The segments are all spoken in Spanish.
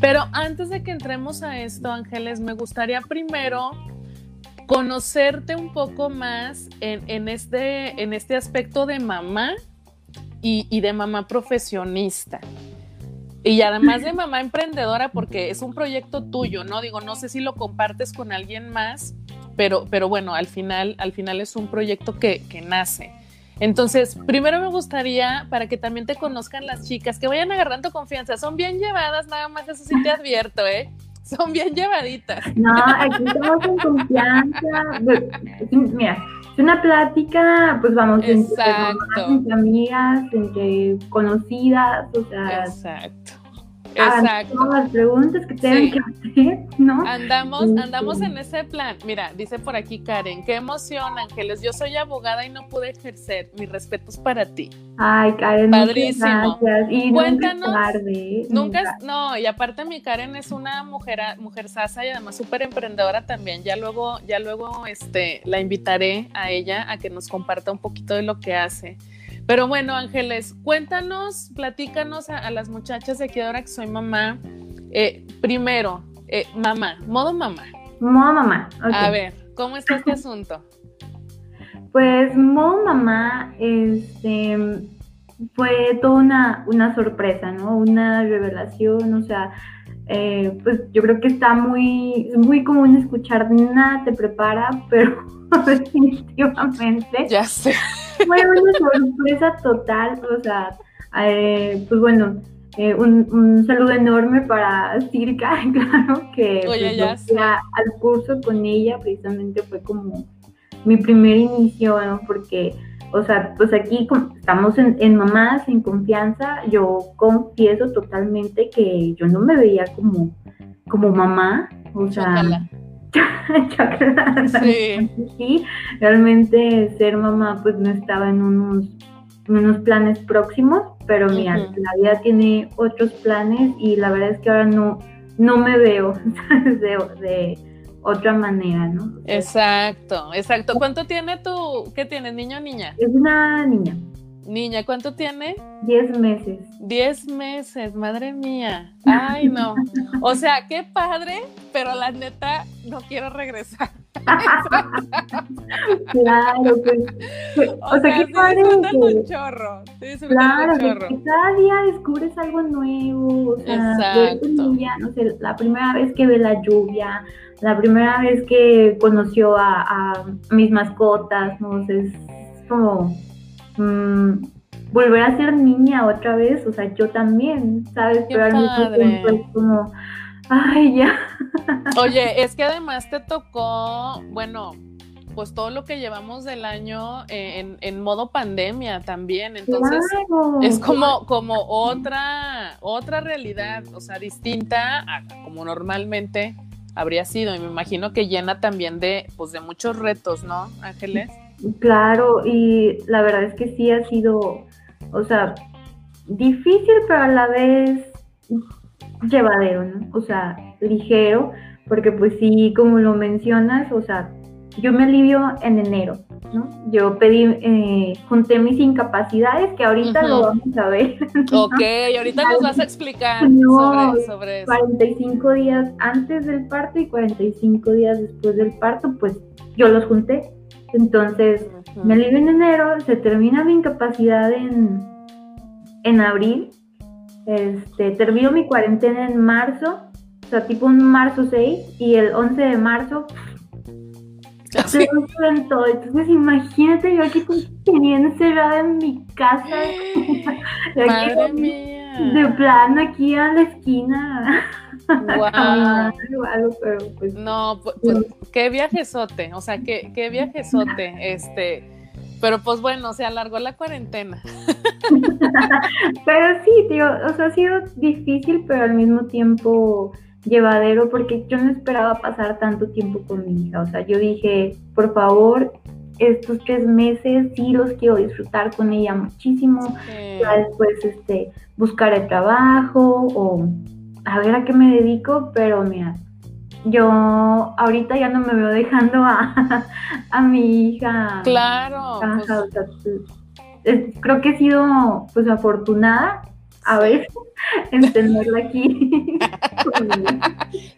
Pero antes de que entremos a esto, Ángeles, me gustaría primero conocerte un poco más en, este, en este aspecto de mamá y, de mamá profesionista. Y además de mamá emprendedora, porque es un proyecto tuyo, ¿no? Digo, no sé si lo compartes con alguien más, pero, pero bueno, al final, al final es un proyecto que, que nace. Entonces, primero me gustaría, para que también te conozcan las chicas, que vayan agarrando confianza. Son bien llevadas, nada más eso sí te advierto, ¿eh? Son bien llevaditas. No, aquí estamos en confianza. Mira, es una plática, pues vamos, Exacto. entre, entre amigas, entre conocidas, o sea. Exacto. Exacto. Todas las preguntas que tengan que hacer, ¿no? Andamos, andamos en ese plan. Mira, dice por aquí Karen, qué emoción, Ángeles. Yo soy abogada y no pude ejercer. Mis respetos para ti. Ay, Karen, padrísimo. Gracias. Y Cuéntanos. Nunca, tarde, nunca, no, y aparte mi Karen es una mujer, mujer sasa y además súper emprendedora también. Ya luego, ya luego, este, la invitaré a ella a que nos comparta un poquito de lo que hace. Pero bueno, Ángeles, cuéntanos, platícanos a, las muchachas de aquí ahora que soy mamá. Eh, primero, eh, mamá, modo mamá. Modo mamá. A ver, ¿cómo está este asunto? Pues modo mamá, este, fue toda una, una sorpresa, ¿no? Una revelación, o sea, eh, pues yo creo que está muy, muy común escuchar, nada te prepara, pero definitivamente. Ya sé. Fue una sorpresa total, o sea, eh, pues bueno, eh, un, saludo enorme para Circa, claro, que pues, al curso con ella precisamente fue como mi primer inicio, ¿no? Porque, o sea, pues aquí estamos en, en mamás, en confianza, yo confieso totalmente que yo no me veía como, como mamá, o sea... sí. sí. realmente ser mamá pues no estaba en unos, unos planes próximos, pero mira, la vida tiene otros planes y la verdad es que ahora no, no me veo de, otra manera, ¿no? Exacto, exacto. ¿Cuánto tiene tu, qué tienes, niño o niña? Es una niña. Niña, ¿cuánto tiene? Diez meses. Diez meses, madre mía. Ay, no. O sea, qué padre, pero la neta no quiero regresar. claro, pues. O, sea, qué padre. un chorro. claro, Que cada día descubres algo nuevo. O sea, Exacto. no sé, la primera vez que ve la lluvia, la primera vez que conoció a, a mis mascotas, ¿no? es como Mm, volver a ser niña otra vez, o sea, yo también, ¿sabes? Pero al mismo tiempo es como, ay, ya. Oye, es que además te tocó, bueno, pues todo lo que llevamos del año eh, en, modo pandemia también, entonces es como, como otra, otra realidad, o sea, distinta a como normalmente habría sido, y me imagino que llena también de, pues de muchos retos, ¿no, Ángeles? Claro, y la verdad es que sí ha sido, o sea, difícil, pero a la vez llevadero, ¿no? O sea, ligero, porque pues sí, como lo mencionas, o sea, yo me alivio en enero, ¿no? Yo pedí, eh, junté mis incapacidades, que ahorita lo vamos a ver. Ok, ahorita nos vas a explicar sobre, sobre, eso. 45 días antes del parto y 45 días después del parto, pues yo los junté entonces, me alivio en enero, se termina mi incapacidad en, en abril, este, termino mi cuarentena en marzo, o sea, tipo un marzo 6, y el 11 de marzo se todo. Entonces, imagínate yo aquí tenía encerrada en mi casa. Madre mía. De plano aquí a la esquina. Pues, no, pues, pues, qué viajezote, o sea, qué, qué viajezote, este, pero pues bueno, se alargó la cuarentena. pero sí, tío, o sea, ha sido difícil, pero al mismo tiempo llevadero, porque yo no esperaba pasar tanto tiempo con mi hija, o sea, yo dije, por favor, estos tres meses sí los quiero disfrutar con ella muchísimo, ya después, este, buscar el trabajo o a ver a qué me dedico, pero mira, yo ahorita ya no me veo dejando a, a mi hija. Claro. Pues, creo que he sido pues afortunada a ver en tenerla aquí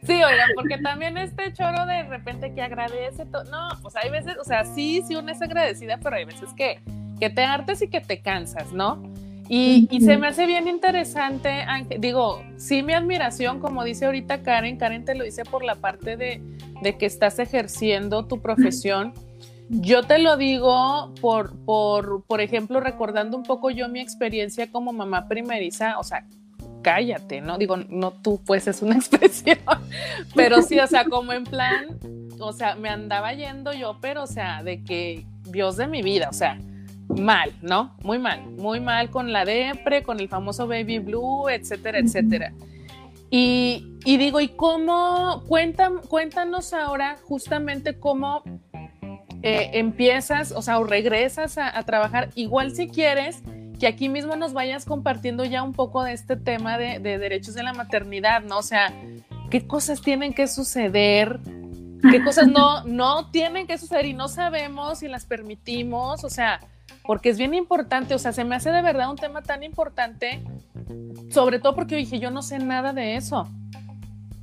sí, oigan, porque también este choro de repente que agradece todo. No, pues hay veces, o sea, sí, sí, una es agradecida, pero hay veces que, que te hartes y que te cansas, ¿no? Y, y, se me hace bien interesante, digo, sí mi admiración, como dice ahorita Karen, Karen te lo dice por la parte de, de que estás ejerciendo tu profesión. Yo te lo digo por, por, por ejemplo, recordando un poco yo mi experiencia como mamá primeriza, o sea, cállate, ¿no? Digo, no tú, pues es una expresión, pero sí, o sea, como en plan, o sea, me andaba yendo yo, pero, o sea, de que Dios de mi vida, o sea, mal, ¿no? Muy mal, muy mal con la depre, con el famoso baby blue, etcétera, etcétera. Y, y digo, ¿y cómo? cuéntanos ahora justamente cómo eh, empiezas, o sea, o regresas a, trabajar, igual si quieres, que aquí mismo nos vayas compartiendo ya un poco de este tema de, derechos de la maternidad, ¿no? O sea, qué cosas tienen que suceder, qué cosas no, no tienen que suceder y no sabemos si las permitimos, o sea, porque es bien importante, o sea, se me hace de verdad un tema tan importante, sobre todo porque dije, yo no sé nada de eso.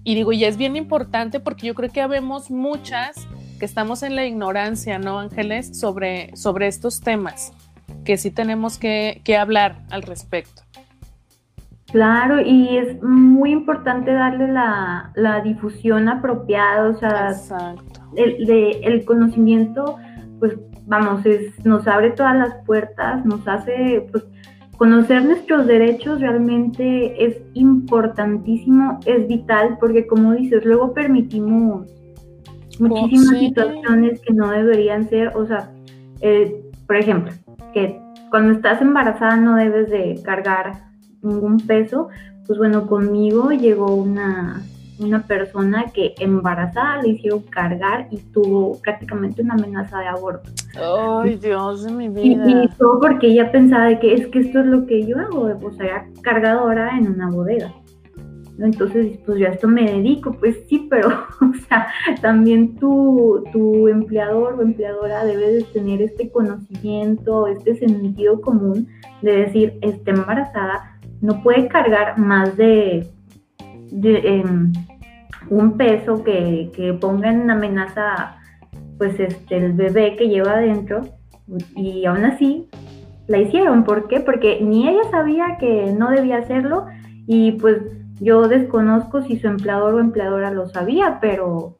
Y digo, y es bien importante porque yo creo que habemos muchas que estamos en la ignorancia, ¿no, Ángeles? Sobre, sobre estos temas, que sí tenemos que, hablar al respecto. Claro, y es muy importante darle la, difusión apropiada, o sea, El, de, el conocimiento, pues vamos, es, nos abre todas las puertas, nos hace, pues, conocer nuestros derechos realmente es importantísimo, es vital, porque como dices, luego permitimos muchísimas situaciones que no deberían ser, o sea, eh, por ejemplo, que cuando estás embarazada no debes de cargar ningún peso, pues bueno, conmigo llegó una, una persona que embarazada le hicieron cargar y tuvo prácticamente una amenaza de aborto. Ay, Dios de mi vida. Y, todo porque ella pensaba de que es que esto es lo que yo hago, o sea, cargadora en una bodega. Entonces, pues yo a esto me dedico, pues sí, pero, o sea, también tu, tu empleador o empleadora debe de tener este conocimiento, este sentido común de decir, está embarazada, no puede cargar más de, em, un peso que, que, ponga en amenaza, pues, este, el bebé que lleva adentro, y aún así la hicieron, ¿por qué? Porque ni ella sabía que no debía hacerlo, y pues yo desconozco si su empleador o empleadora lo sabía, pero...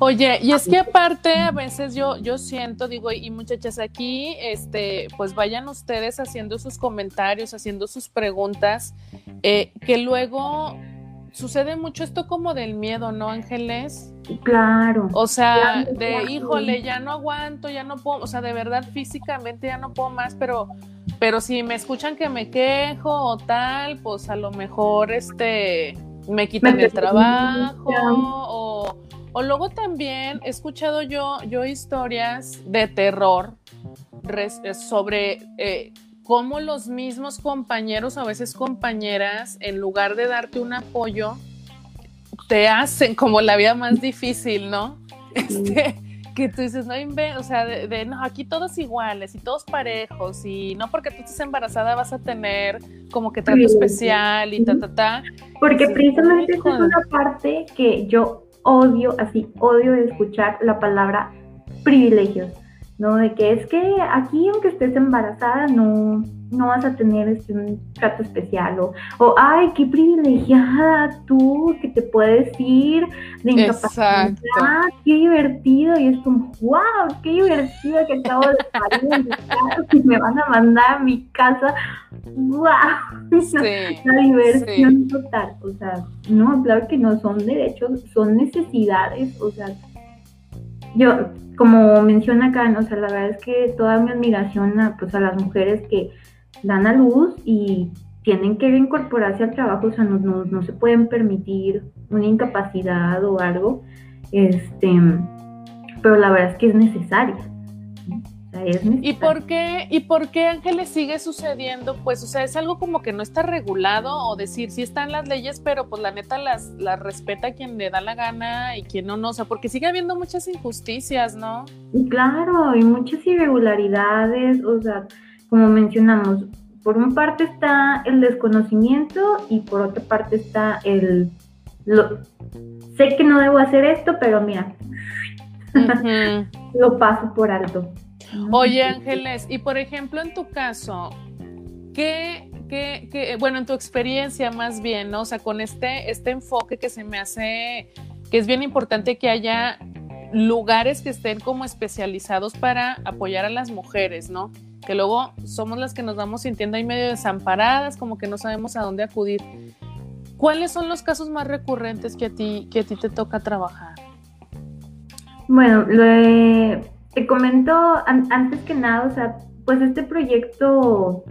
Oye, y es que aparte a veces yo, yo siento, digo, y muchachas aquí, este, pues vayan ustedes haciendo sus comentarios, haciendo sus preguntas, eh, que luego sucede mucho esto como del miedo, ¿no, Ángeles? Claro. O sea, de híjole, ya no aguanto, ya no puedo, o sea, de verdad físicamente ya no puedo más, pero pero si me escuchan que me quejo o tal, pues a lo mejor este me quitan el trabajo o, o, luego también he escuchado yo, yo historias de terror eh, sobre eh, cómo los mismos compañeros, a veces compañeras, en lugar de darte un apoyo, te hacen como la vida más difícil, ¿no? Este, que tú dices, no o sea, de, no, aquí todos iguales y todos parejos y no porque tú estés embarazada vas a tener como que trato especial y ta, ta, ta. Porque precisamente esa es una parte que yo odio, así, odio de escuchar la palabra privilegios, ¿no? De que es que aquí aunque estés embarazada no no vas a tener este, un trato especial o, o, ay, qué privilegiada tú que te puedes ir de incapacidad, qué divertido y es como, wow, qué divertido que acabo de salir de mi casa y me van a mandar a mi casa, wow, la diversión total, o sea, no, claro que no son derechos, son necesidades, o sea, yo, como menciona acá, o sea, la verdad es que toda mi admiración a, pues, a las mujeres que dan a luz y tienen que incorporarse al trabajo, o sea, no, no, se pueden permitir una incapacidad o algo, este, pero la verdad es que es necesaria. ¿Y por qué, y por qué Ángeles sigue sucediendo? Pues, o sea, es algo como que no está regulado, o decir, sí están las leyes, pero pues la neta las, las respeta quien le da la gana y quien no, no, o sea, porque sigue habiendo muchas injusticias, ¿no? Claro, y muchas irregularidades, o sea, como mencionamos, por una parte está el desconocimiento y por otra parte está el, lo, sé que no debo hacer esto, pero mira, lo paso por alto. Oye, Ángeles, y por ejemplo, en tu caso, ¿qué, qué, bueno, en tu experiencia más bien, ¿no? O sea, con este, este enfoque que se me hace, que es bien importante que haya lugares que estén como especializados para apoyar a las mujeres, ¿no? Que luego somos las que nos vamos sintiendo ahí medio desamparadas, como que no sabemos a dónde acudir. ¿Cuáles son los casos más recurrentes que a ti, que a ti te toca trabajar? Bueno, te comento antes que nada, o sea, pues este proyecto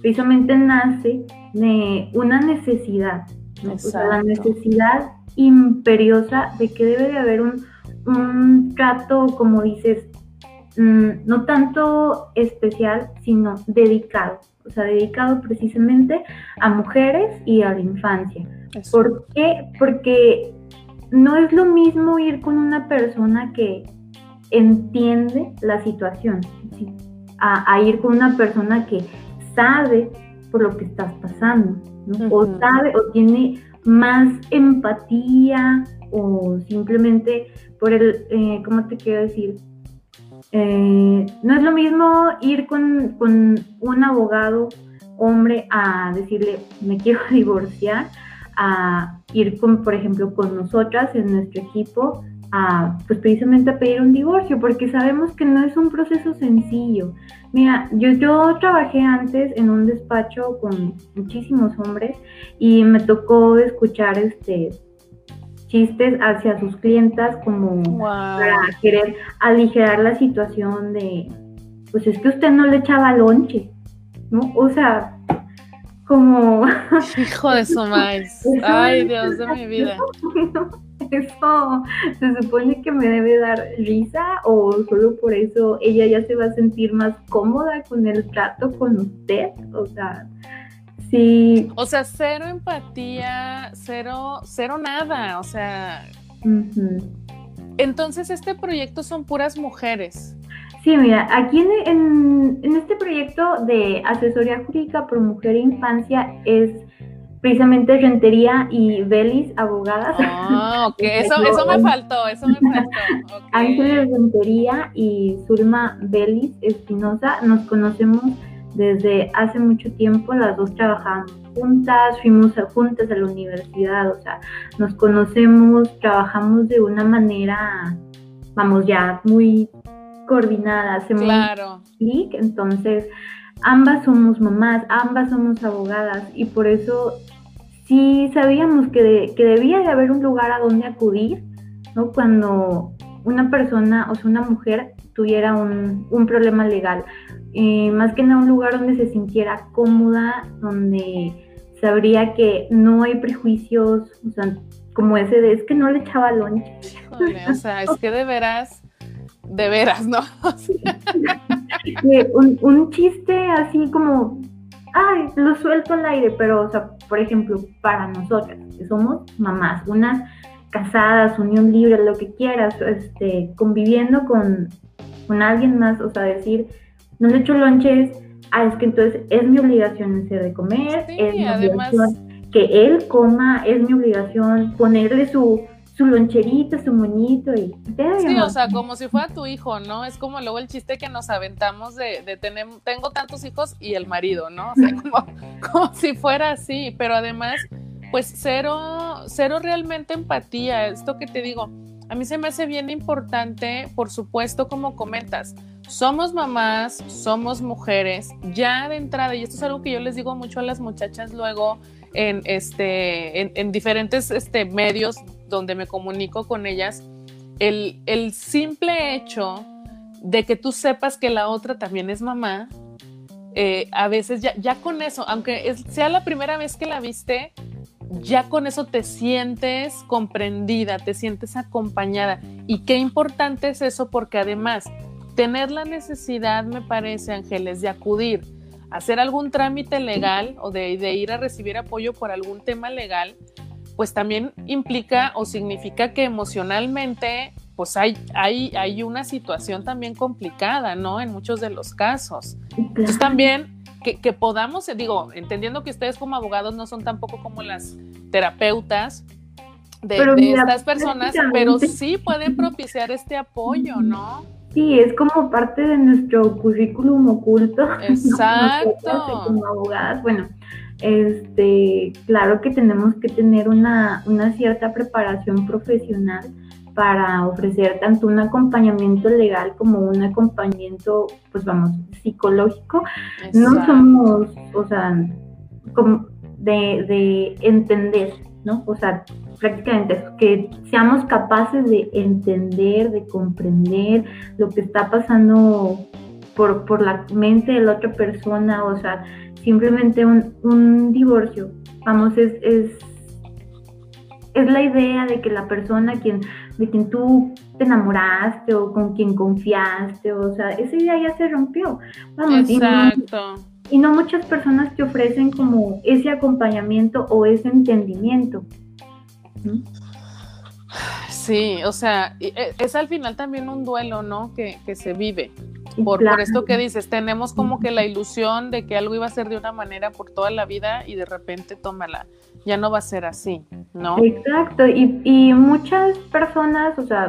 precisamente nace de una necesidad, la necesidad imperiosa de que debe de haber un, un trato, como dices, mm, no tanto especial, sino dedicado, o sea, dedicado precisamente a mujeres y a la infancia. ¿Por qué? Porque no es lo mismo ir con una persona que entiende la situación, a, ir con una persona que sabe por lo que estás pasando, o sabe o tiene más empatía o simplemente por el, eh, ¿cómo te quiero decir? Eh, no es lo mismo ir con, un abogado hombre a decirle, me quiero divorciar, a ir con, por ejemplo, con nosotras en nuestro equipo, a, pues precisamente a pedir un divorcio, porque sabemos que no es un proceso sencillo. Mira, yo, yo trabajé antes en un despacho con muchísimos hombres y me tocó escuchar este chistes hacia sus clientas como para querer aligerar la situación de, pues es que usted no le echaba lonche, ¿no? O sea, como... Hijo de su maíz. Ay, Dios de mi vida. Eso se supone que me debe dar risa o solo por eso ella ya se va a sentir más cómoda con el trato con usted. O sea, Sí. O sea, cero empatía, cero, cero nada, o sea. Entonces, este proyecto son puras mujeres. Sí, mira, aquí en, este proyecto de asesoría jurídica por mujer e infancia es precisamente Rentería y Belis, abogadas. Ah, ok, eso, eso me faltó, eso me faltó. Ángeles Rentería y Zulma Belis Espinosa nos conocemos desde hace mucho tiempo las dos trabajamos juntas, fuimos juntas a la universidad, o sea, nos conocemos, trabajamos de una manera, vamos, ya muy coordinada, hacemos claro. clic, entonces ambas somos mamás, ambas somos abogadas y por eso sí sabíamos que, que debía de haber un lugar a donde acudir, ¿no? Cuando una persona, o sea, una mujer tuviera un, un problema legal eh, más que nada un lugar donde se sintiera cómoda, donde sabría que no hay prejuicios, o sea, como ese de es que no le echaba lonche. o sea, es que de veras, de veras, ¿no? un, un chiste así como, ay, lo suelto al aire, pero, o sea, por ejemplo, para nosotras, que somos mamás, unas casadas, unión libre, lo que quieras, este, conviviendo con, con alguien más, o sea, decir, no le echo lonches, ah, es que entonces es mi obligación hacer de comer, es mi obligación que él coma, es mi obligación ponerle su, su loncherito, su moñito y... Sí, o sea, como si fuera tu hijo, ¿no? Es como luego el chiste que nos aventamos de, de tener, tengo tantos hijos y el marido, ¿no? O sea, como, como si fuera así, pero además, pues cero, cero realmente empatía, esto que te digo, a mí se me hace bien importante, por supuesto, como comentas, somos mamás, somos mujeres, ya de entrada, y esto es algo que yo les digo mucho a las muchachas luego en, este, en, diferentes este, medios donde me comunico con ellas, el, el, simple hecho de que tú sepas que la otra también es mamá, eh, a veces ya, ya con eso, aunque sea la primera vez que la viste, ya con eso te sientes comprendida, te sientes acompañada. Y qué importante es eso porque además tener la necesidad, me parece, Ángeles, de acudir hacer algún trámite legal o de, ir a recibir apoyo por algún tema legal, pues también implica o significa que emocionalmente pues hay, hay, hay una situación también complicada, ¿no? En muchos de los casos. Entonces también que, que, podamos, digo, entendiendo que ustedes como abogados no son tampoco como las terapeutas, de, estas personas, pero sí puede propiciar este apoyo, ¿no? Sí, es como parte de nuestro currículum oculto. Exacto. como abogadas, bueno, este, claro que tenemos que tener una, una cierta preparación profesional para ofrecer tanto un acompañamiento legal como un acompañamiento, pues vamos, psicológico. No somos, o sea, como de, de entender, ¿no? O sea, prácticamente que seamos capaces de entender, de comprender lo que está pasando por, por la mente de la otra persona, o sea, simplemente un, un divorcio, vamos, es, es, es la idea de que la persona quien, de quien tú te enamoraste o con quien confiaste, o sea, esa idea ya se rompió. Vamos, Exacto. Y no, muchas personas te ofrecen como ese acompañamiento o ese entendimiento. Sí, o sea, e, es al final también un duelo, ¿no? Que, que se vive. Por, por, esto que dices, tenemos como que la ilusión de que algo iba a ser de una manera por toda la vida y de repente, tómala, ya no va a ser así, ¿no? Exacto, y, y muchas personas, o sea,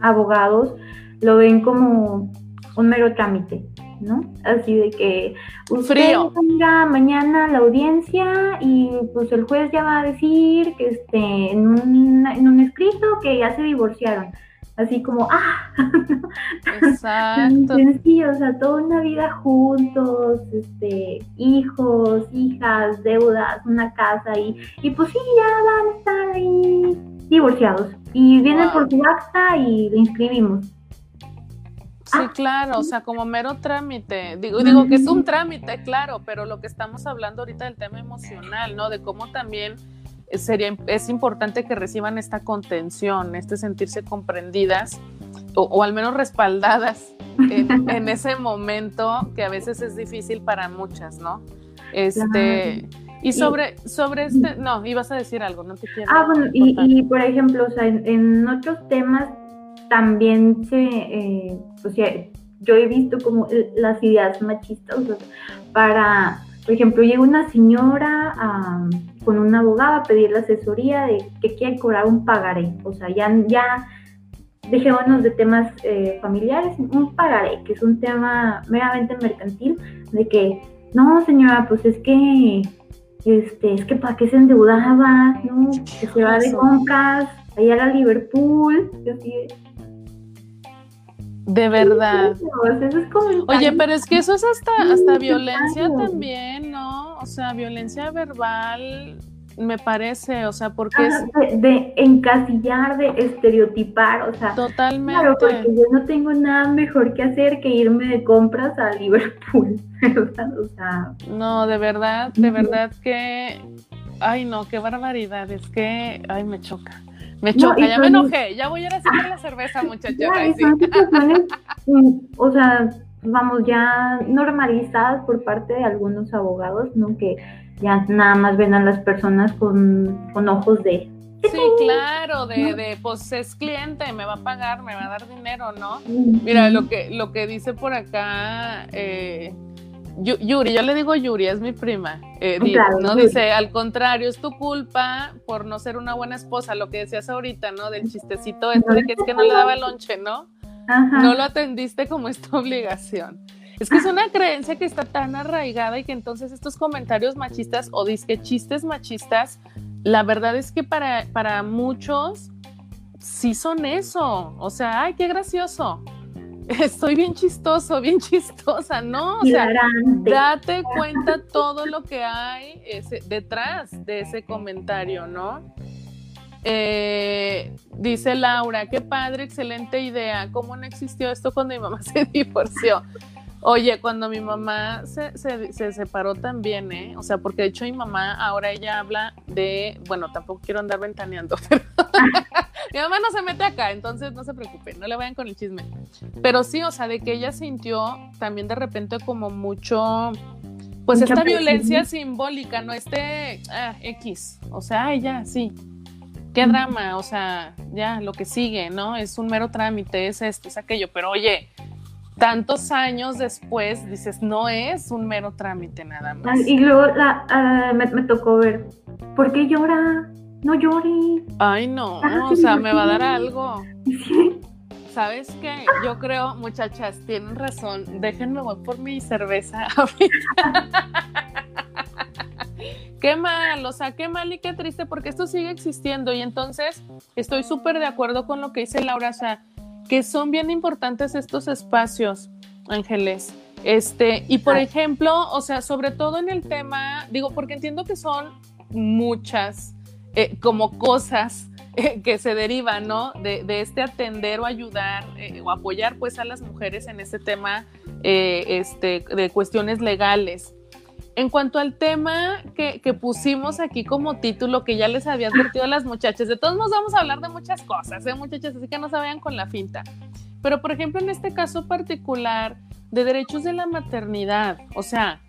abogados, lo ven como un mero trámite, ¿no? Así de que usted venga mañana a la audiencia y pues el juez ya va a decir que este, en, un, en un escrito que ya se divorciaron. Así como, ah, Exacto. sencillo, o sea, toda una vida juntos, este, hijos, hijas, deudas, una casa y, y pues sí, ya van a estar ahí divorciados. Y vienen por su acta y le inscribimos. Sí, ah. claro, o sea, como mero trámite. Digo, digo que es un trámite, claro, pero lo que estamos hablando ahorita del tema emocional, ¿no? De cómo también sería, es importante que reciban esta contención, este sentirse comprendidas o, al menos respaldadas en, ese momento que a veces es difícil para muchas, ¿no? Este, y sobre, sobre este, no, ibas a decir algo, no te quiero. Ah, bueno, y, por ejemplo, o sea, en otros temas también se, eh, o sea, yo he visto como las ideas machistas para, por ejemplo, llega una señora con una abogada a pedir la asesoría de que quiere cobrar un pagaré, o sea, ya, ya dejémonos de temas eh, familiares, un pagaré, que es un tema meramente mercantil, de que, no, señora, pues es que, este, es que para qué se endeudaba, ¿no? Que se va de compras allá a Liverpool, de verdad. Oye, pero es que eso es hasta, hasta violencia también, ¿no? O sea, violencia verbal, me parece, o sea, porque es... De, encasillar, de estereotipar, o sea... Totalmente. Claro, porque yo no tengo nada mejor que hacer que irme de compras a Liverpool, o sea... No, de verdad, de verdad que... Ay, no, qué barbaridad, es que... Ay, me choca. Me choca, ya me enojé, ya voy a ir a hacer la cerveza, muchachos. Mm, o sea, vamos, ya normalizadas por parte de algunos abogados, ¿no? Que ya nada más ven a las personas con, ojos de... Sí, claro, de, de, pues es cliente, me va a pagar, me va a dar dinero, ¿no? Mira, lo que, lo que dice por acá, eh, Yuri, yo le digo Yuri, es mi prima. Eh, ¿no? Dice, al contrario, es tu culpa por no ser una buena esposa, lo que decías ahorita, ¿no? Del chistecito este de que es que no le daba lonche, ¿no? No lo atendiste como es tu obligación. Es que es una creencia que está tan arraigada y que entonces estos comentarios machistas o disque chistes machistas, la verdad es que para, para muchos sí son eso. O sea, ay, qué gracioso estoy bien chistoso, bien chistosa, ¿no? O sea, date cuenta todo lo que hay detrás de ese comentario, ¿no? Eh, dice Laura, qué padre, excelente idea. ¿Cómo no existió esto cuando mi mamá se divorció? Oye, cuando mi mamá se, se, separó también, ¿eh? O sea, porque de hecho mi mamá ahora ella habla de, bueno, tampoco quiero andar ventaneando, pero mi mamá no se mete acá, entonces no se preocupen, no le vayan con el chisme. Pero sí, o sea, de que ella sintió también de repente como mucho, pues esta violencia simbólica, ¿no? Este ah, X, o sea, ella sí. Qué drama, o sea, ya lo que sigue, ¿no? Es un mero trámite, es esto, es aquello, pero oye, tantos años después dices, no es un mero trámite nada más. Y luego la, ah, me, tocó ver, ¿por qué llora? no llores. Ay, no, o sea, me va a dar algo. ¿Sabes qué? Yo creo, muchachas, tienen razón. Déjenme voy por mi cerveza qué mal, o sea, qué mal y qué triste, porque esto sigue existiendo. Y entonces estoy súper de acuerdo con lo que dice Laura, o sea, que son bien importantes estos espacios, Ángeles. Este, y por ejemplo, o sea, sobre todo en el tema, digo, porque entiendo que son muchas eh, como cosas eh, que se derivan, ¿no? De, este atender o ayudar eh, o apoyar pues a las mujeres en este tema este, de cuestiones legales. En cuanto al tema que, pusimos aquí como título, que ya les había advertido a las muchachas, de todos modos vamos a hablar de muchas cosas, ¿eh, muchachas? Así que no se vayan con la finta. Pero, por ejemplo, en este caso particular de derechos de la maternidad, o sea,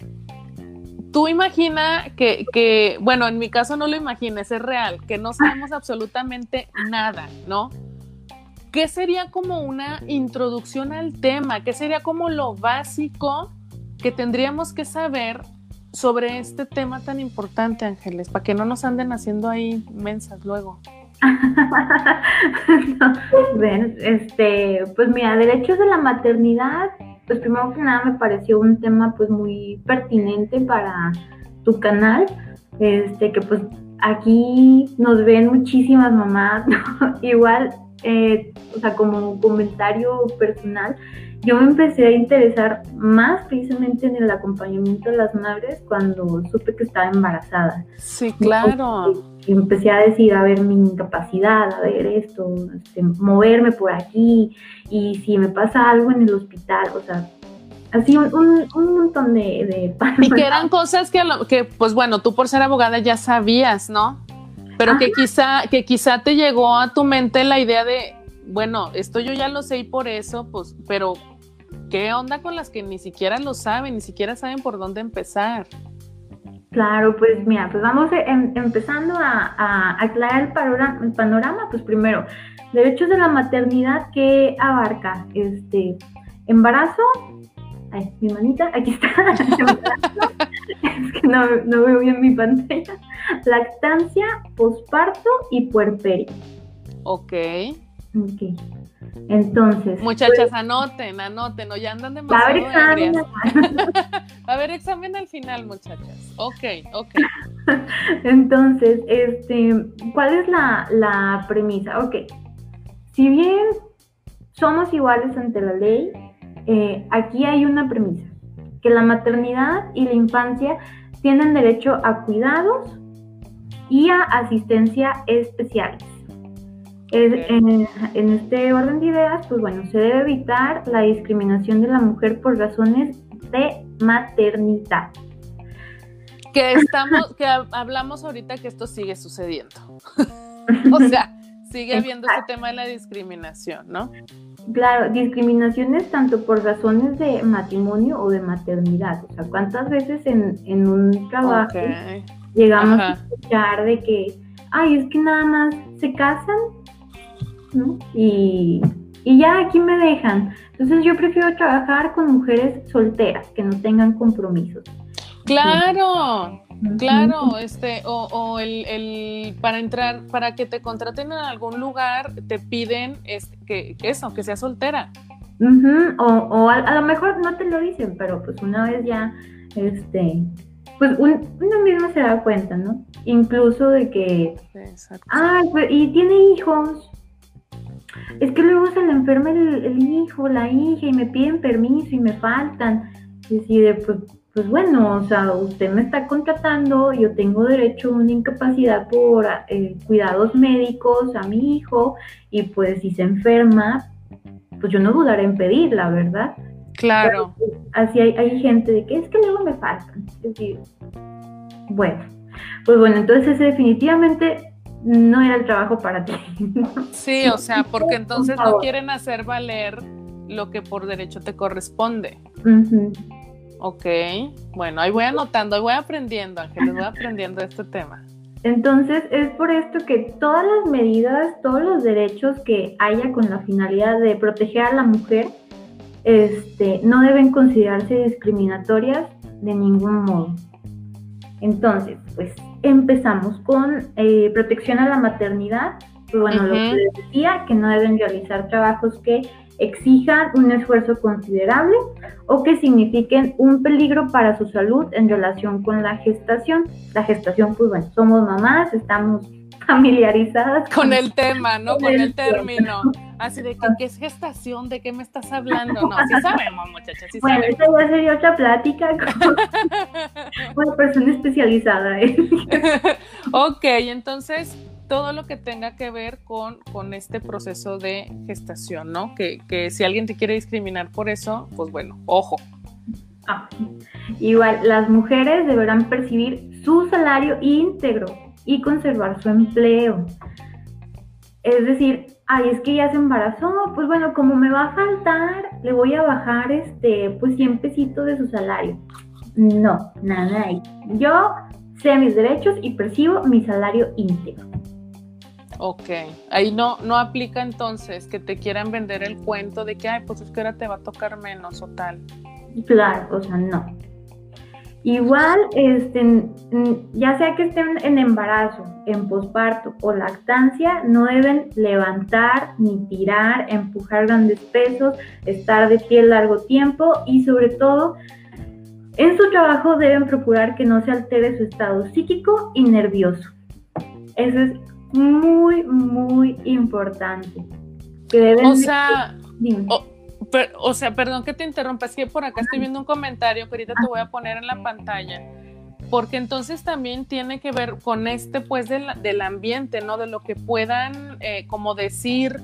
tú imagina que, que, bueno, en mi caso no lo imagines, es real, que no sabemos absolutamente nada, ¿no? ¿Qué sería como una introducción al tema? ¿Qué sería como lo básico que tendríamos que saber sobre este tema tan importante, Ángeles, para que no nos anden haciendo ahí mensas luego. este, pues mira, derechos de la maternidad, pues primero que nada me pareció un tema pues muy pertinente para tu canal, este, que pues aquí nos ven muchísimas mamás, igual, eh, o sea, como comentario personal, yo me empecé a interesar más precisamente en el acompañamiento de las madres cuando supe que estaba embarazada. Sí, claro. Y empecé a decir, a ver mi incapacidad, a ver esto, este, moverme por aquí, y si me pasa algo en el hospital, o sea, así un, montón de, de... Y que eran cosas que, que, pues bueno, tú por ser abogada ya sabías, ¿no? Pero que quizá, que quizá te llegó a tu mente la idea de, bueno, esto yo ya lo sé y por eso, pues, pero ¿qué onda con las que ni siquiera lo saben, ni siquiera saben por dónde empezar? Claro, pues mira, pues vamos em, empezando a, aclarar el panorama, el panorama, pues primero, derechos de la maternidad que abarca este embarazo, ay, mi manita, aquí está, es que no, no, veo bien mi pantalla, lactancia, posparto y puerperio. Ok. Ok. Entonces. Muchachas, pues, anoten, anoten, o ya andan demasiado. Va a haber examen. a ver examen al final, muchachas. Ok, ok. Entonces, este, ¿cuál es la, la premisa? Ok. Si bien somos iguales ante la ley, eh, aquí hay una premisa, que la maternidad y la infancia tienen derecho a cuidados y a asistencia especiales. En, este orden de ideas, pues bueno, se debe evitar la discriminación de la mujer por razones de maternidad. Que estamos, que hablamos ahorita que esto sigue sucediendo. o sea, sigue habiendo este tema de la discriminación, ¿no? Claro, discriminaciones tanto por razones de matrimonio o de maternidad. O sea, ¿cuántas veces en, un trabajo llegamos a escuchar de que, ay, es que nada más se casan y, ya aquí me dejan. Entonces yo prefiero trabajar con mujeres solteras que no tengan compromisos. Claro, claro, este, o, el, para entrar, para que te contraten en algún lugar, te piden este, que, eso, que sea soltera. O, a, lo mejor no te lo dicen, pero pues una vez ya, este, pues uno mismo se da cuenta, ¿no? Incluso de que, ah, y tiene hijos, es que luego se le enferma el, hijo, la hija, y me piden permiso y me faltan. Y decide, pues, pues bueno, o sea, usted me está contratando, yo tengo derecho a una incapacidad por eh, cuidados médicos a mi hijo, y pues si se enferma, pues yo no dudaré en pedirla, ¿verdad? Claro. así hay, hay, gente de que es que luego me faltan. Es decir, bueno, pues bueno, entonces definitivamente no era el trabajo para ti. Sí, o sea, porque entonces no quieren hacer valer lo que por derecho te corresponde. Ok, bueno, ahí voy anotando, ahí voy aprendiendo, Ángeles, voy aprendiendo este tema. Entonces, es por esto que todas las medidas, todos los derechos que haya con la finalidad de proteger a la mujer, este, no deben considerarse discriminatorias de ningún modo. Entonces, pues empezamos con eh, protección a la maternidad. Pues bueno, lo que les decía, que no deben realizar trabajos que exijan un esfuerzo considerable o que signifiquen un peligro para su salud en relación con la gestación. La gestación, pues bueno, somos mamás, estamos familiarizadas con, el tema, ¿no? Con, el, término. Así de que, ¿qué es gestación? ¿De qué me estás hablando? No, sí sabemos, muchachas, sí bueno, esta ya sería otra plática con una persona especializada. ¿eh? ok, entonces todo lo que tenga que ver con, con este proceso de gestación, ¿no? Que, que si alguien te quiere discriminar por eso, pues bueno, ojo. Ah, igual, las mujeres deberán percibir su salario íntegro y conservar su empleo. Es decir, ay, es que ya se embarazó, pues bueno, como me va a faltar, le voy a bajar este, pues 100 pesitos de su salario. No, nada ahí. Yo sé mis derechos y percibo mi salario íntegro. Ok, ahí no, no aplica entonces que te quieran vender el cuento de que, ay, pues es que ahora te va a tocar menos o tal. Claro, o sea, no. Igual, este, ya sea que estén en embarazo, en posparto o lactancia, no deben levantar ni tirar, empujar grandes pesos, estar de pie largo tiempo y sobre todo en su trabajo deben procurar que no se altere su estado psíquico y nervioso. Eso es muy, muy importante. Que deben o sea, o sea, perdón que te interrumpa, es que por acá estoy viendo un comentario que ahorita te voy a poner en la pantalla, porque entonces también tiene que ver con este, pues, del, del ambiente, ¿no? De lo que puedan eh, como decir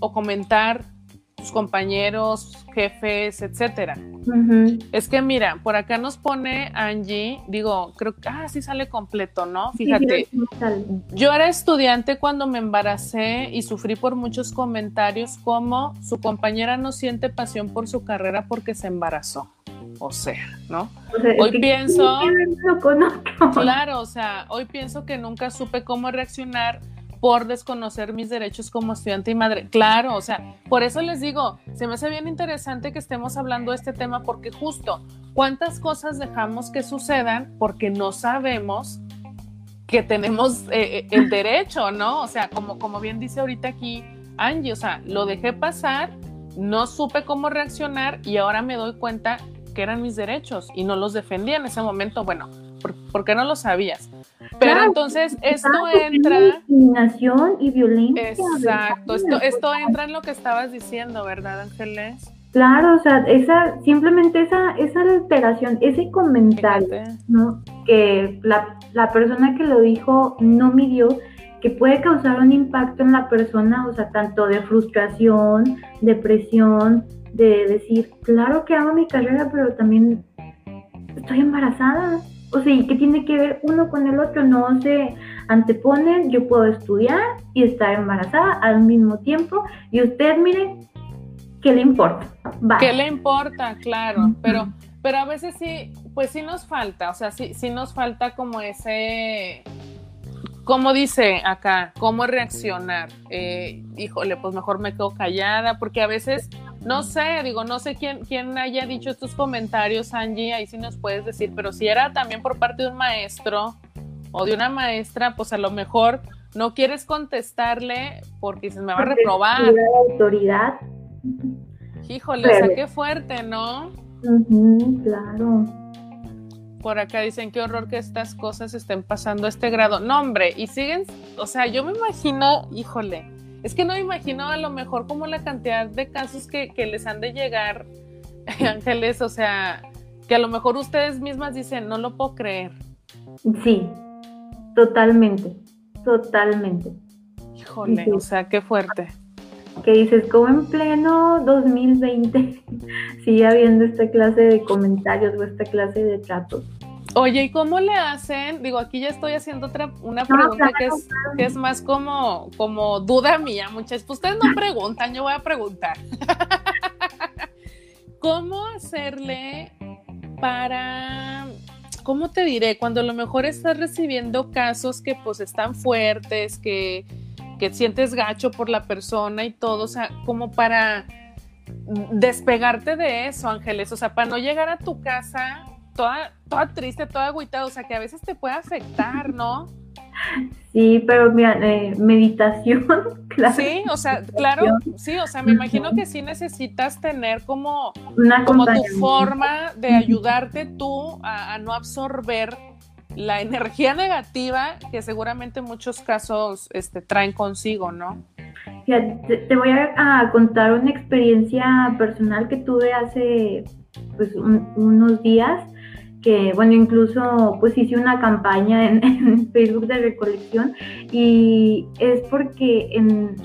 o comentar tus compañeros, jefes, etcétera. Es que mira, por acá nos pone Angie, digo, creo que, ah, sí sale completo, ¿no? Fíjate, yo era estudiante cuando me embaracé y sufrí por muchos comentarios como su compañera no siente pasión por su carrera porque se embarazó. O sea, ¿no? hoy pienso, claro, o sea, hoy pienso que nunca supe cómo reaccionar por desconocer mis derechos como estudiante y madre. Claro, o sea, por eso les digo, se me hace bien interesante que estemos hablando de este tema porque justo, ¿cuántas cosas dejamos que sucedan porque no sabemos que tenemos eh, eh, el derecho, ¿no? O sea, como, como bien dice ahorita aquí Angie, o sea, lo dejé pasar, no supe cómo reaccionar y ahora me doy cuenta que eran mis derechos y no los defendía en ese momento. Bueno, ¿por, qué no lo sabías? Pero entonces esto entra. Discriminación y violencia. Exacto, esto, esto entra en lo que estabas diciendo, ¿verdad, Ángeles? Claro, o sea, esa, simplemente esa, esa alteración, ese comentario, ¿no? Que la, la persona que lo dijo no midió, que puede causar un impacto en la persona, o sea, tanto de frustración, depresión, de decir, claro que amo mi carrera, pero también estoy embarazada, o sea, ¿qué tiene que ver uno con el otro? No se anteponen, yo puedo estudiar y estar embarazada al mismo tiempo. Y usted, mire, ¿qué le importa? ¿Qué le importa? Claro, pero, pero a veces sí, pues sí nos falta, o sea, sí, sí nos falta como ese, ¿cómo dice acá? ¿Cómo reaccionar? Eh, híjole, pues mejor me quedo callada, porque a veces no sé, digo, no sé quién, quién haya dicho estos comentarios, Angie, ahí sí nos puedes decir, pero si era también por parte de un maestro o de una maestra, pues a lo mejor no quieres contestarle porque se me va a reprobar. La autoridad. Híjole, o sea, qué fuerte, ¿no? claro. Por acá dicen qué horror que estas cosas estén pasando a este grado. No, hombre, y siguen, o sea, yo me imagino, híjole, es que no me imagino a lo mejor como la cantidad de casos que, les han de llegar, Ángeles, o sea, que a lo mejor ustedes mismas dicen, no lo puedo creer. Sí, totalmente, totalmente. Híjole, o sea, qué fuerte. Que dices, como en pleno 2020 sigue habiendo esta clase de comentarios o esta clase de tratos. Oye, ¿y cómo le hacen? Digo, aquí ya estoy haciendo otra una pregunta que, es, que es más como, como duda mía, muchas. Pues ustedes no preguntan, yo voy a preguntar. ¿Cómo hacerle para, cómo te diré, cuando a lo mejor estás recibiendo casos que pues están fuertes, que, que sientes gacho por la persona y todo, o sea, como para despegarte de eso, Ángeles, o sea, para no llegar a tu casa toda toda triste, toda agüitada, o sea, que a veces te puede afectar, ¿no? Sí, pero mira, eh, meditación, claro. Sí, o sea, claro, sí, o sea, me imagino que sí necesitas tener como, como tu forma de ayudarte tú a, no absorber la energía negativa que seguramente en muchos casos este, traen consigo, ¿no? te, voy a, contar una experiencia personal que tuve hace pues, unos días que bueno, incluso pues hice una campaña en, Facebook de recolección y es porque en,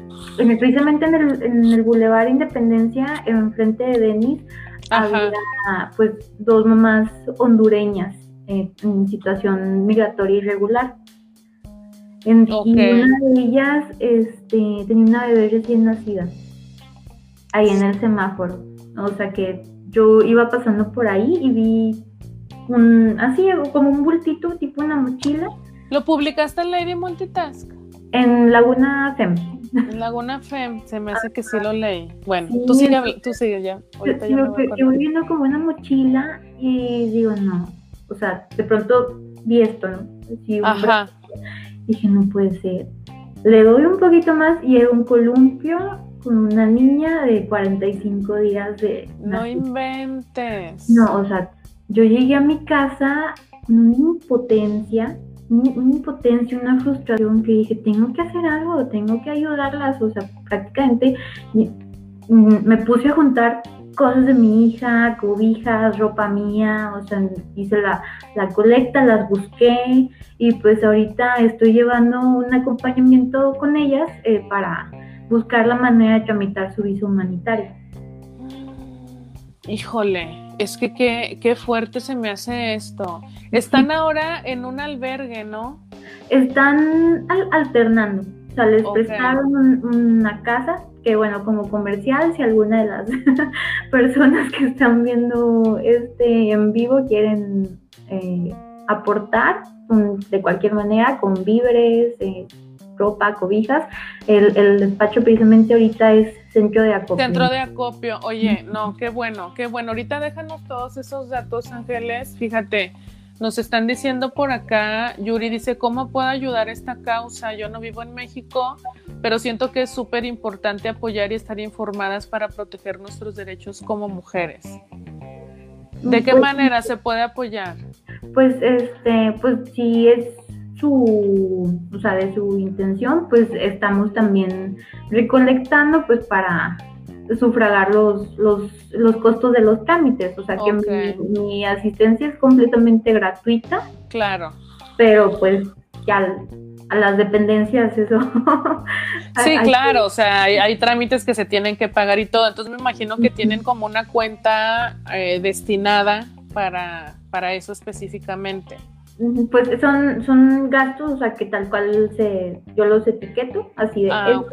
precisamente en el, en el Boulevard Independencia, enfrente de Denis, había pues dos mamás hondureñas eh, en situación migratoria irregular. En, Y una de ellas este, tenía una bebé recién nacida, ahí en el semáforo. O sea que yo iba pasando por ahí y vi así como un bultito, tipo una mochila. ¿Lo publicaste en Lady Multitask? En Laguna Fem. En Laguna Fem, se me hace que sí lo leí. Bueno, tú sigue, tú sigue ya. Ahorita yo, voy viendo como una mochila y digo, no. O sea, de pronto vi esto, ¿no? Ajá. Dije, no puede ser. Le doy un poquito más y era un columpio con una niña de 45 días de... No inventes. No, o sea, yo llegué a mi casa con una impotencia, una impotencia, una frustración que dije, tengo que hacer algo, tengo que ayudarlas, o sea, prácticamente me puse a juntar cosas de mi hija, cobijas, ropa mía, o sea, hice la, la, colecta, las busqué y pues ahorita estoy llevando un acompañamiento con ellas eh, para buscar la manera de tramitar su visa humanitaria. Híjole, es que qué, fuerte se me hace esto. Están ahora en un albergue, ¿no? Están alternando. O sea, les prestaron una casa que, bueno, como comercial, si alguna de las personas que están viendo este en vivo quieren eh, aportar de cualquier manera con víveres, eh, ropa, cobijas. El, el, despacho precisamente ahorita es centro de acopio. Centro de acopio, oye, no, qué bueno, qué bueno. Ahorita déjanos todos esos datos, Ángeles. Fíjate, nos están diciendo por acá, Yuri dice, ¿cómo puedo ayudar esta causa? Yo no vivo en México, pero siento que es súper importante apoyar y estar informadas para proteger nuestros derechos como mujeres. ¿De qué pues manera se puede apoyar? Pues este, pues si es su, o sea, de su intención, pues estamos también recolectando pues para sufragar los, los, los costos de los trámites, o sea que mi, asistencia es completamente gratuita. Claro. Pero pues ya a las dependencias eso. sí, claro, o sea, hay, trámites que se tienen que pagar y todo, entonces me imagino que tienen como una cuenta eh, destinada para, para eso específicamente. Pues son, son gastos, o sea, que tal cual se, yo los etiqueto, así de ah,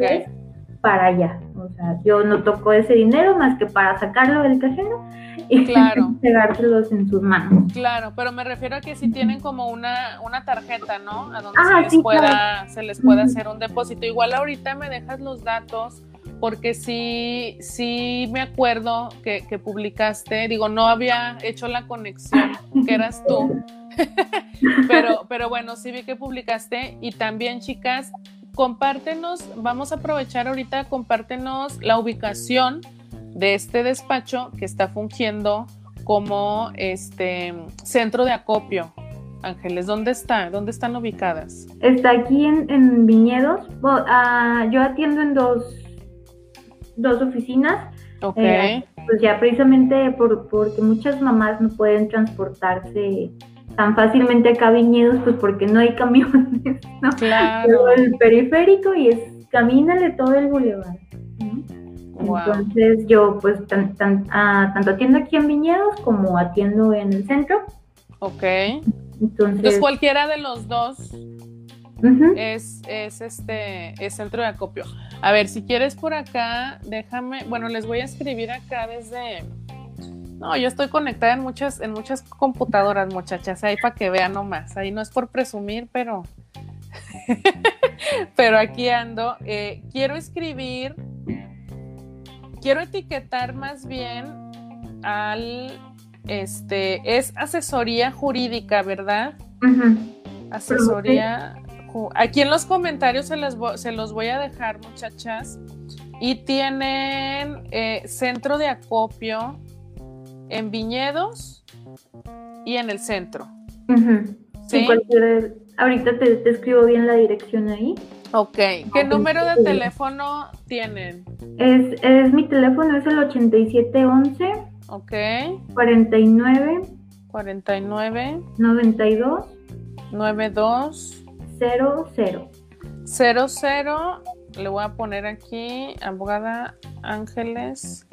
para allá. O sea, yo no toco ese dinero más que para sacarlo del cajero y claro. pegárselos en sus manos. Claro, pero me refiero a que si tienen como una, una tarjeta, ¿no? A donde ah, se, les pueda, se les pueda hacer un depósito. Igual ahorita me dejas los datos porque sí, sí me acuerdo que, que publicaste, digo, no había hecho la conexión, que eras tú pero, pero bueno, sí vi que publicaste y también chicas, compártenos, vamos a aprovechar ahorita, compártenos la ubicación de este despacho que está fungiendo como este centro de acopio. Ángeles, ¿dónde está? ¿Dónde están ubicadas? Está aquí en, Viñedos. Ah, yo atiendo en dos, dos oficinas. Ok. Eh, pues ya precisamente por, porque muchas mamás no pueden transportarse tan fácilmente acá Viñedos, pues porque no hay camiones, ¿no? Claro. el periférico y es camínale todo el bulevar. Entonces yo pues ah, tanto atiendo aquí en Viñedos como atiendo en el centro. Ok. Entonces, cualquiera de los dos es, es este es centro de acopio. A ver, si quieres por acá, déjame, bueno, les voy a escribir acá desde no, yo estoy conectada en muchas, en muchas computadoras, muchachas, ahí para que vean nomás. Ahí no es por presumir, pero, pero aquí ando. Eh, quiero escribir, quiero etiquetar más bien al, Este, es asesoría jurídica, ¿verdad? Asesoría. ju- Aquí en los comentarios se, se los voy a dejar, muchachas. Y tienen eh, centro de acopio en Viñedos y en el centro. Ujú. Sí, ¿Sí? cualquier- ahorita te, te escribo bien la dirección ahí. Ok. ¿Qué Ok, número de teléfono tienen? Es, es mi teléfono, es el 8711 Ok. 49 49 92 92 00. 00. Le voy a poner aquí, abogada Ángeles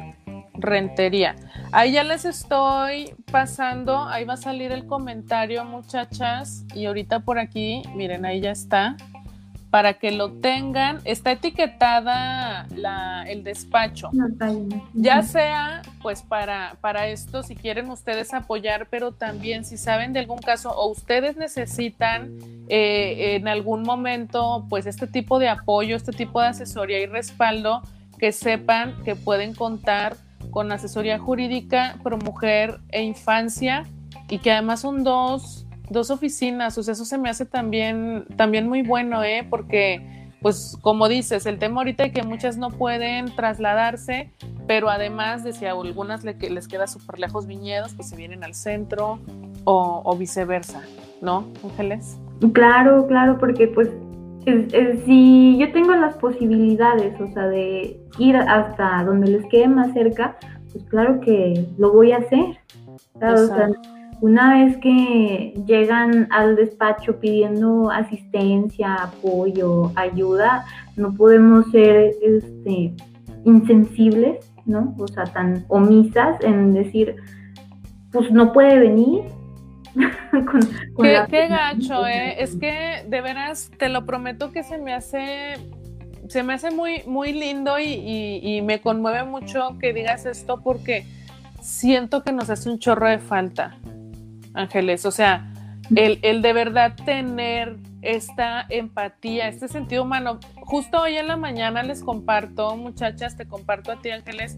Rentería. Ahí ya les estoy pasando, ahí va a salir el comentario, muchachas. Y ahorita por aquí, miren, ahí ya está. Para que lo tengan, está etiquetada la, el despacho. Ya sea, pues para, para esto, si quieren ustedes apoyar, pero también si saben de algún caso o ustedes necesitan eh, en algún momento, pues este tipo de apoyo, este tipo de asesoría y respaldo, que sepan que pueden contar con asesoría jurídica pro mujer e infancia y que además son dos, dos oficinas, o sea, eso se me hace también, también muy bueno, ¿eh? Porque pues como dices, el tema ahorita de que muchas no pueden trasladarse, pero además de si a algunas le- les queda súper lejos viñedos, pues se vienen al centro o, o viceversa, ¿no, Ángeles? Claro, claro, porque pues es- es- si yo tengo las posibilidades, o sea, de ir hasta donde les quede más cerca, pues claro que lo voy a hacer. ¿sabes? O sea, Exacto. una vez que llegan al despacho pidiendo asistencia, apoyo, ayuda, no podemos ser este, insensibles, ¿no? O sea, tan omisas en decir, pues no puede venir. con- con Qué, la- qué gacho, ¿eh? Es que de veras, te lo prometo que se me hace, se me hace muy, muy lindo y, y- y me conmueve mucho que digas esto porque siento que nos hace un chorro de falta, Ángeles. O sea, el, el de verdad tener esta empatía, este sentido humano. Justo hoy en la mañana les comparto, muchachas, te comparto a ti, Ángeles,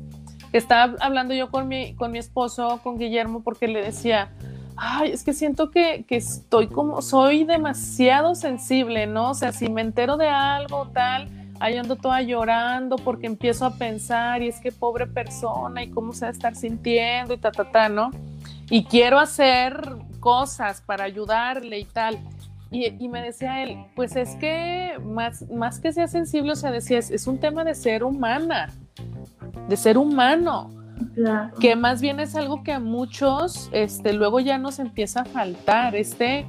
estaba hablando yo con mi, con mi esposo, con Guillermo, porque le decía, ay, es que siento que, que estoy como, soy demasiado sensible, ¿no? O sea, si me entero de algo tal, ahí ando toda llorando porque empiezo a pensar y es que pobre persona y cómo se va a estar sintiendo y ta, ta, ta, ¿no? Y quiero hacer cosas para ayudarle y tal. Y, me decía él, pues es que más, más que sea sensible, o sea, decía, es, es un tema de ser humana, de ser humano Que más bien es algo que a muchos este, luego ya nos empieza a faltar. Este,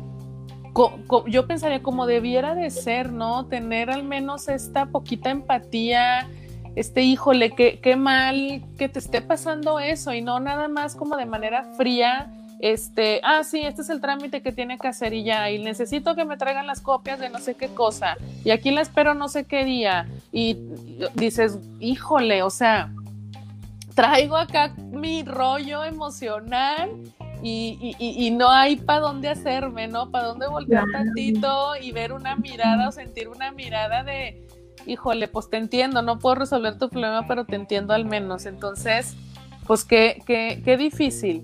yo pensaría como debiera de ser, ¿no? Tener al menos esta poquita empatía, este, híjole, qué, qué mal que te esté pasando eso y no nada más como de manera fría. Este, ah, sí, este es el trámite que tiene que hacer y ya, y necesito que me traigan las copias de no sé qué cosa, y aquí la espero no sé qué día, y dices, híjole, o sea, traigo acá mi rollo emocional y, y- no hay para dónde hacerme, ¿no? Para dónde voltear tantito y ver una mirada o sentir una mirada de, híjole, pues te entiendo, no puedo resolver tu problema, pero te entiendo al menos. Entonces, pues qué, qué, qué difícil.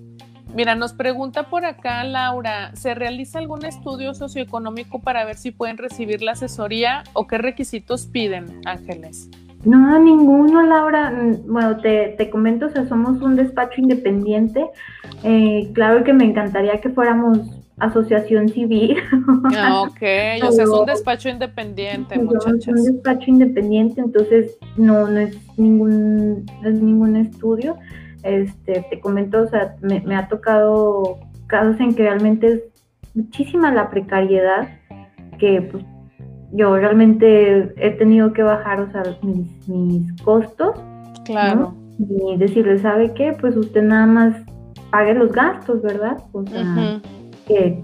Mira, nos pregunta por acá Laura, ¿se realiza algún estudio socioeconómico para ver si pueden recibir la asesoría o qué requisitos piden, Ángeles? No, ninguno, Laura. Mm, Bueno, te, te comento, o sea, somos un despacho independiente. Eh, claro que me encantaría que fuéramos asociación civil. Ah, Ok, o sea, es un despacho independiente, Somos muchachas. un despacho independiente, entonces no, no es ningún, no es ningún estudio. Este, te comento, o sea, me, me ha tocado casos en que realmente es muchísima la precariedad que pues, yo realmente he tenido que bajar, o sea, mis, mis costos Claro. y decirle, ¿sabe qué? Pues usted nada más pague los gastos, ¿verdad? O sea, que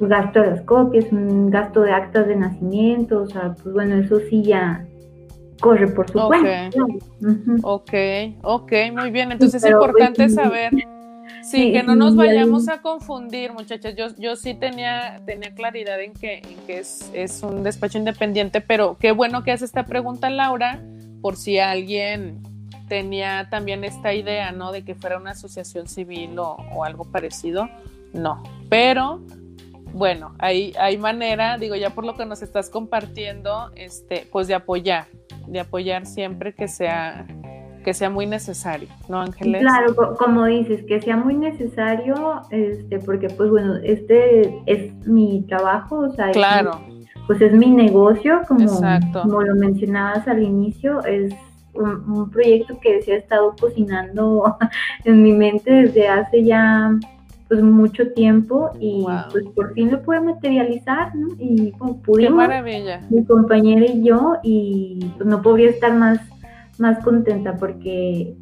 gasto de las copias, un gasto de actas de nacimiento, o sea, pues bueno, eso sí ya corre por su cuenta. claro. Ujú. Ok, ok, muy bien. Entonces es importante pues, saber. Sí, que no nos ya vayamos a confundir, muchachas. Yo, yo sí tenía, tenía claridad en que, en que es, es un despacho independiente, pero qué bueno que hace esta pregunta, Laura, por si alguien tenía también esta idea, ¿no? De que fuera una asociación civil o, o algo parecido. No, pero bueno, hay, hay manera, digo, ya por lo que nos estás compartiendo, este, pues de apoyar, de apoyar siempre que sea, que sea muy necesario, ¿no, Ángeles? Claro, como dices, que sea muy necesario, este, porque pues bueno, este es mi trabajo, o sea, claro. pues es mi negocio, como, como lo mencionabas al inicio, es un, un proyecto que se ha estado cocinando en mi mente desde hace ya pues mucho tiempo y pues por fin lo pude materializar, ¿no? Y pudimos, Qué maravilla. mi compañera y yo, y pues no podría estar más, más contenta porque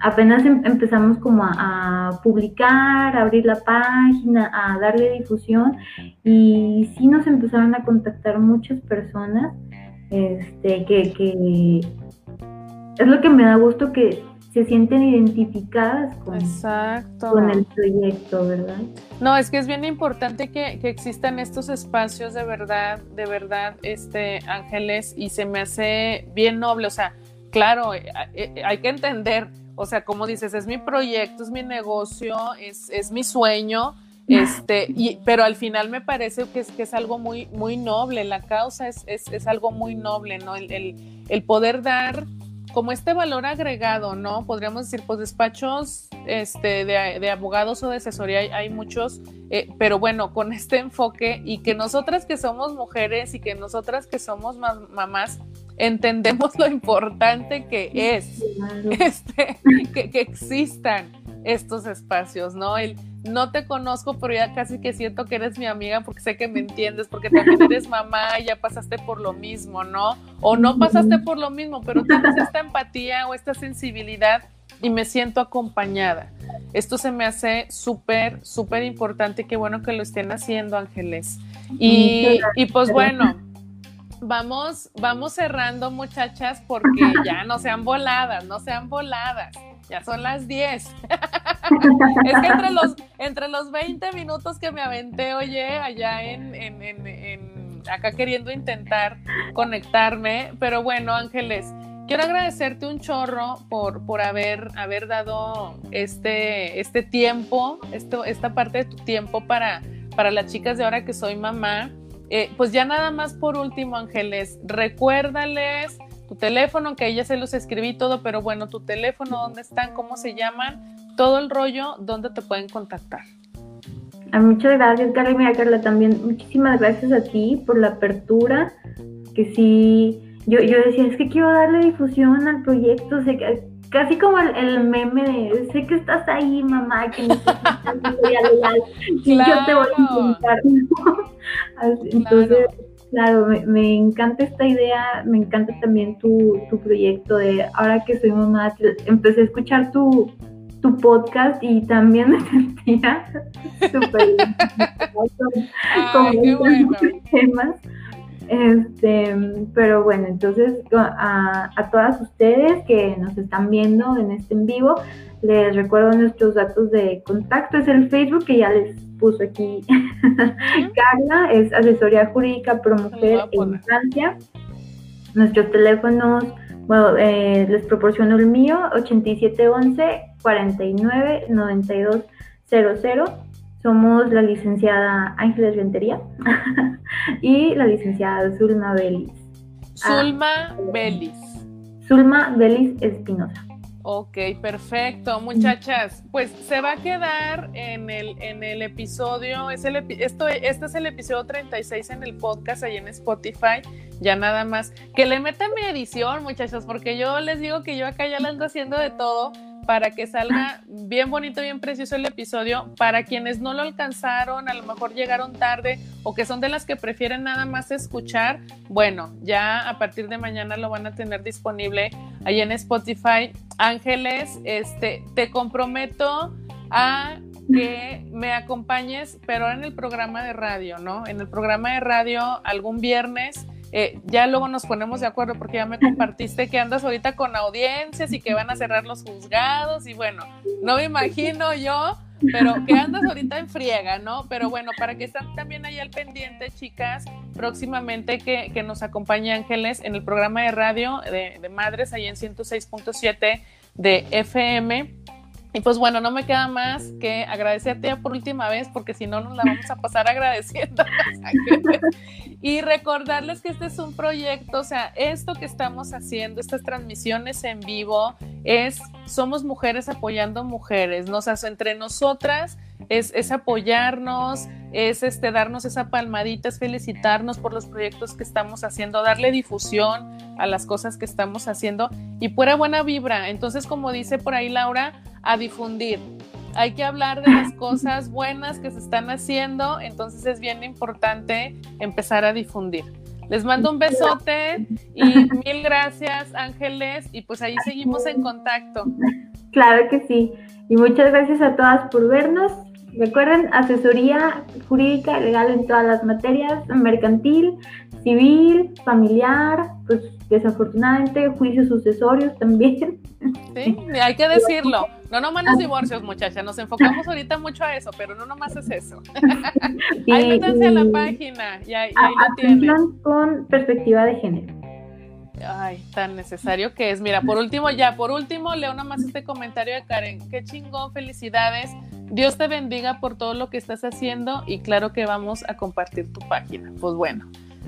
apenas em, empezamos como a, publicar, a abrir la página, a darle difusión y sí nos empezaron a contactar muchas personas, este, que, que es lo que me da gusto que se sienten identificadas con, con el proyecto, ¿verdad? No, es que es bien importante que, que, existan estos espacios de verdad, de verdad, este, Ángeles, y se me hace bien noble, o sea, claro, eh, eh, hay que entender, o sea, como dices, es mi proyecto, es mi negocio, es, es mi sueño, este, y, pero al final me parece que es, que es algo muy, muy noble, la causa es, es, es algo muy noble, ¿no? El, el, poder dar como este valor agregado, ¿no? Podríamos decir, pues despachos este, de, abogados o de asesoría hay, muchos, eh, pero bueno, con este enfoque y que nosotras que somos mujeres y que nosotras que somos mamás entendemos lo importante que es este, que, que existan estos espacios, ¿no? El, no te conozco, pero ya casi que siento que eres mi amiga porque sé que me entiendes, porque también eres mamá y ya pasaste por lo mismo, ¿no? O no pasaste por lo mismo, pero tienes esta empatía o esta sensibilidad y me siento acompañada. Esto se me hace súper, súper importante. Qué bueno que lo estén haciendo, Ángeles. Y, y pues bueno, vamos, vamos cerrando, muchachas, porque ya no sean voladas, no sean voladas ya son las 10. es que entre los, entre los 20 minutos que me aventé, oye, allá en, en, en, acá queriendo intentar conectarme, pero bueno, Ángeles, quiero agradecerte un chorro por, por haber, haber dado este, este tiempo, esto, esta parte de tu tiempo para, para las chicas de ahora que soy mamá. Eh, pues ya nada más por último, Ángeles, recuérdales tu teléfono, que ella se los escribí todo, pero bueno, tu teléfono, dónde están, cómo se llaman, todo el rollo, dónde te pueden contactar. Ah, muchas gracias, Carla. Mira, Carla, también muchísimas gracias a ti por la apertura, que sí, yo, yo decía, es que quiero darle difusión al proyecto, sé que, casi como el, meme de, sé que estás ahí, mamá, que necesitas yo te voy a intentar. Entonces, Claro, me, encanta esta idea, me encanta también tu, tu, proyecto de ahora que soy mamá, empecé a escuchar tu, tu podcast y también me sentía súper con, con temas. Este, pero bueno, entonces a, a, todas ustedes que nos están viendo en este en vivo, les recuerdo nuestros datos de contacto, es el Facebook que ya les puso aquí Carla, es asesoría jurídica pro mujer en Francia. Nuestros teléfonos, bueno, eh, les proporciono el mío, 8711 49 92 Somos la licenciada Ángeles Rentería y la licenciada Zulma Belis. Zulma Belis. Zulma Belis Espinosa. Ok, perfecto, muchachas. Pues se va a quedar en el, en el episodio, es el, esto, este es el episodio 36 en el podcast, ahí en Spotify, ya nada más. Que le metan mi edición, muchachas, porque yo les digo que yo acá ya la ando haciendo de todo para que salga bien bonito, bien precioso el episodio. Para quienes no lo alcanzaron, a lo mejor llegaron tarde o que son de las que prefieren nada más escuchar, bueno, ya a partir de mañana lo van a tener disponible ahí en Spotify. Ángeles, este, te comprometo a que me acompañes, pero en el programa de radio, ¿no? En el programa de radio algún viernes eh, ya luego nos ponemos de acuerdo porque ya me compartiste que andas ahorita con audiencias y que van a cerrar los juzgados y bueno, no me imagino yo pero que andas ahorita en friega, ¿no? Pero bueno, para que estén también ahí al pendiente, chicas, próximamente que, que nos acompañe Ángeles en el programa de radio de, de Madres, ahí en 106.7 de FM y pues bueno, no me queda más que agradecerte por última vez, porque si no nos la vamos a pasar agradeciendo. y recordarles que este es un proyecto, o sea, esto que estamos haciendo, estas transmisiones en vivo, es, somos mujeres apoyando mujeres, ¿no? O sea, entre nosotras es, es, apoyarnos, es este, darnos esa palmadita, es felicitarnos por los proyectos que estamos haciendo, darle difusión a las cosas que estamos haciendo y pura buena vibra. Entonces, como dice por ahí Laura, a difundir. Hay que hablar de las cosas buenas que se están haciendo, entonces es bien importante empezar a difundir. Les mando un besote y mil gracias, Ángeles, y pues ahí seguimos en contacto. Claro que sí. Y muchas gracias a todas por vernos. Recuerden, asesoría jurídica legal en todas las materias, mercantil, civil, familiar, pues desafortunadamente juicios sucesorios también. Sí, hay que decirlo. No nomás los divorcios, muchachas, nos enfocamos ahorita mucho a eso, pero no nomás es eso. ahí métanse a la página y ahí, lo tienen. con perspectiva de género. Ay, tan necesario que es. Mira, por último, ya, por último, leo nomás este comentario de Karen. Qué chingón, felicidades. Dios te bendiga por todo lo que estás haciendo y claro que vamos a compartir tu página. Pues bueno,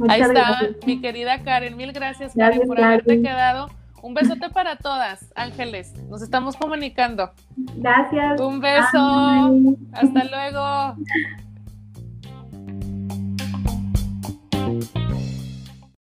Ahí está, mi querida Karen. Mil gracias, Karen, por Karen. haberte quedado. Un besote para todas, Ángeles. Nos estamos comunicando. Gracias. Un beso. Hasta luego.